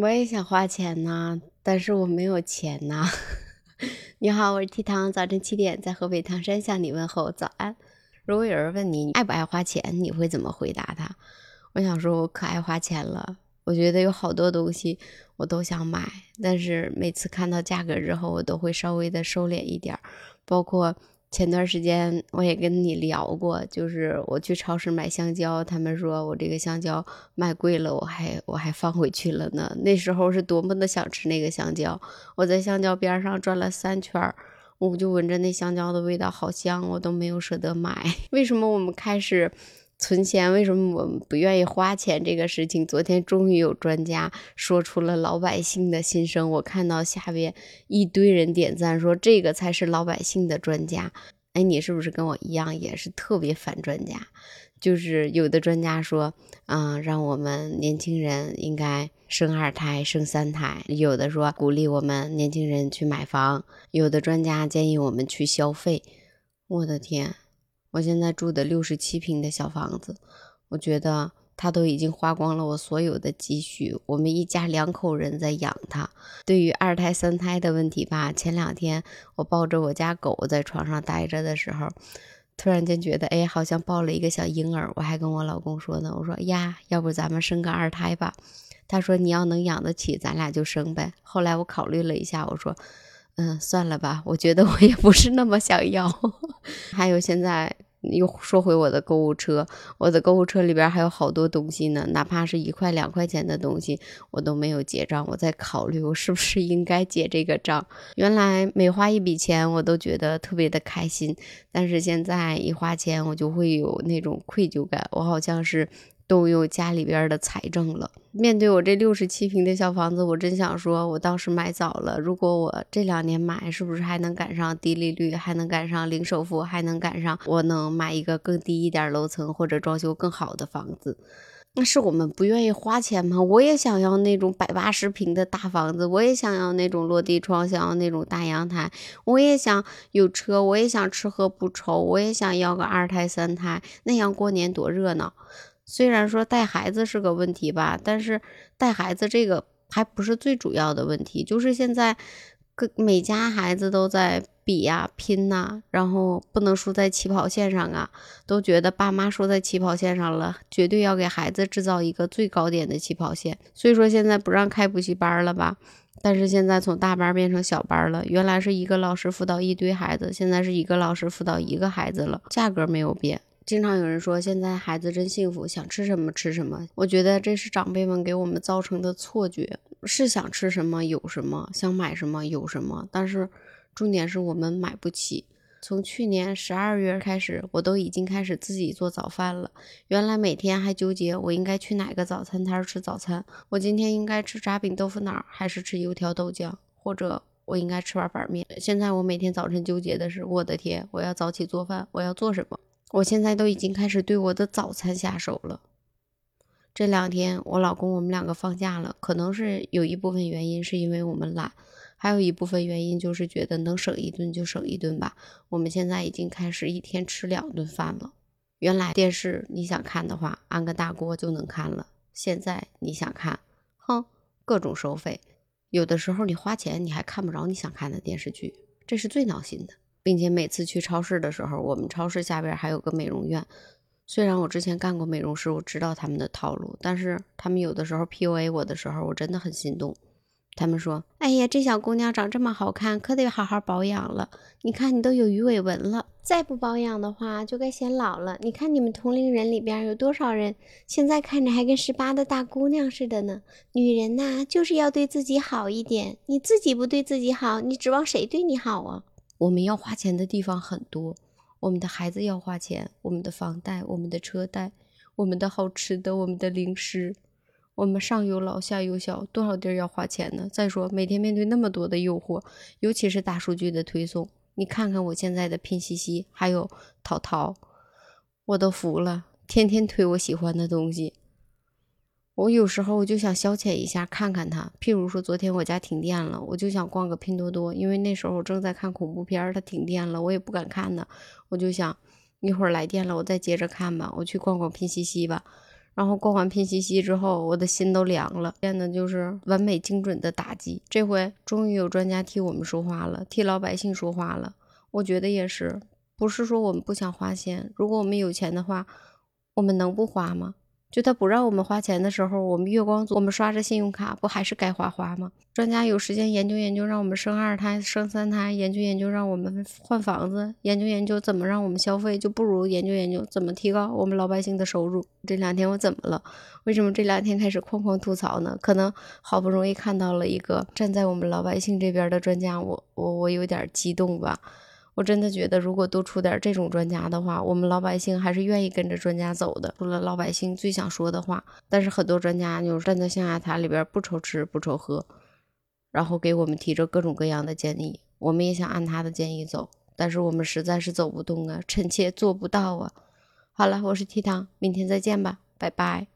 我也想花钱呐，但是我没有钱呐。你好，我是 T 糖，早晨七点在河北唐山向你问候早安。如果有人问你你爱不爱花钱，你会怎么回答他？我想说，我可爱花钱了。我觉得有好多东西我都想买，但是每次看到价格之后，我都会稍微的收敛一点，包括。前段时间我也跟你聊过，就是我去超市买香蕉，他们说我这个香蕉卖贵了，我还我还放回去了呢。那时候是多么的想吃那个香蕉，我在香蕉边上转了三圈，我就闻着那香蕉的味道好香，我都没有舍得买。为什么我们开始？存钱为什么我们不愿意花钱？这个事情，昨天终于有专家说出了老百姓的心声。我看到下边一堆人点赞，说这个才是老百姓的专家。哎，你是不是跟我一样，也是特别反专家？就是有的专家说，嗯，让我们年轻人应该生二胎、生三胎；有的说鼓励我们年轻人去买房；有的专家建议我们去消费。我的天！我现在住的六十七平的小房子，我觉得他都已经花光了我所有的积蓄。我们一家两口人在养他。对于二胎、三胎的问题吧，前两天我抱着我家狗在床上待着的时候，突然间觉得，哎，好像抱了一个小婴儿。我还跟我老公说呢，我说呀，要不咱们生个二胎吧？他说你要能养得起，咱俩就生呗。后来我考虑了一下，我说。嗯，算了吧，我觉得我也不是那么想要。还有现在又说回我的购物车，我的购物车里边还有好多东西呢，哪怕是一块两块钱的东西，我都没有结账。我在考虑我是不是应该结这个账。原来每花一笔钱，我都觉得特别的开心，但是现在一花钱，我就会有那种愧疚感，我好像是。动用家里边的财政了。面对我这六十七平的小房子，我真想说，我当时买早了。如果我这两年买，是不是还能赶上低利率，还能赶上零首付，还能赶上我能买一个更低一点楼层或者装修更好的房子？那是我们不愿意花钱吗？我也想要那种百八十平的大房子，我也想要那种落地窗，想要那种大阳台，我也想有车，我也想吃喝不愁，我也想要个二胎三胎，那样过年多热闹。虽然说带孩子是个问题吧，但是带孩子这个还不是最主要的问题。就是现在，各每家孩子都在比呀、拼呐，然后不能输在起跑线上啊，都觉得爸妈输在起跑线上了，绝对要给孩子制造一个最高点的起跑线。所以说现在不让开补习班了吧？但是现在从大班变成小班了，原来是一个老师辅导一堆孩子，现在是一个老师辅导一个孩子了，价格没有变。经常有人说现在孩子真幸福，想吃什么吃什么。我觉得这是长辈们给我们造成的错觉，是想吃什么有什么，想买什么有什么。但是重点是我们买不起。从去年十二月开始，我都已经开始自己做早饭了。原来每天还纠结我应该去哪个早餐摊吃早餐，我今天应该吃炸饼豆腐脑还是吃油条豆浆，或者我应该吃碗板面。现在我每天早晨纠结的是，我的天，我要早起做饭，我要做什么？我现在都已经开始对我的早餐下手了。这两天我老公我们两个放假了，可能是有一部分原因是因为我们懒，还有一部分原因就是觉得能省一顿就省一顿吧。我们现在已经开始一天吃两顿饭了。原来电视你想看的话，安个大锅就能看了。现在你想看，哼，各种收费，有的时候你花钱你还看不着你想看的电视剧，这是最闹心的。并且每次去超市的时候，我们超市下边还有个美容院。虽然我之前干过美容师，我知道他们的套路，但是他们有的时候 PUA 我的时候，我真的很心动。他们说：“哎呀，这小姑娘长这么好看，可得好好保养了。你看你都有鱼尾纹了，再不保养的话就该显老了。你看你们同龄人里边有多少人现在看着还跟十八的大姑娘似的呢？女人呐，就是要对自己好一点。你自己不对自己好，你指望谁对你好啊？”我们要花钱的地方很多，我们的孩子要花钱，我们的房贷、我们的车贷、我们的好吃的、我们的零食，我们上有老下有小，多少地儿要花钱呢？再说每天面对那么多的诱惑，尤其是大数据的推送，你看看我现在的拼夕夕，还有淘淘，我都服了，天天推我喜欢的东西。我有时候我就想消遣一下，看看他。譬如说，昨天我家停电了，我就想逛个拼多多，因为那时候我正在看恐怖片，它停电了，我也不敢看呢。我就想一会儿来电了，我再接着看吧。我去逛逛拼夕夕吧。然后逛完拼夕夕之后，我的心都凉了，变得就是完美精准的打击。这回终于有专家替我们说话了，替老百姓说话了。我觉得也是，不是说我们不想花钱，如果我们有钱的话，我们能不花吗？就他不让我们花钱的时候，我们月光族，我们刷着信用卡，不还是该花花吗？专家有时间研究研究，让我们生二胎、生三胎，研究研究，让我们换房子，研究研究怎么让我们消费，就不如研究研究怎么提高我们老百姓的收入。这两天我怎么了？为什么这两天开始哐哐吐槽呢？可能好不容易看到了一个站在我们老百姓这边的专家，我我我有点激动吧。我真的觉得，如果多出点这种专家的话，我们老百姓还是愿意跟着专家走的。除了老百姓最想说的话，但是很多专家就站在象牙塔里边不愁吃不愁喝，然后给我们提着各种各样的建议，我们也想按他的建议走，但是我们实在是走不动啊，臣妾做不到啊。好了，我是提糖，明天再见吧，拜拜。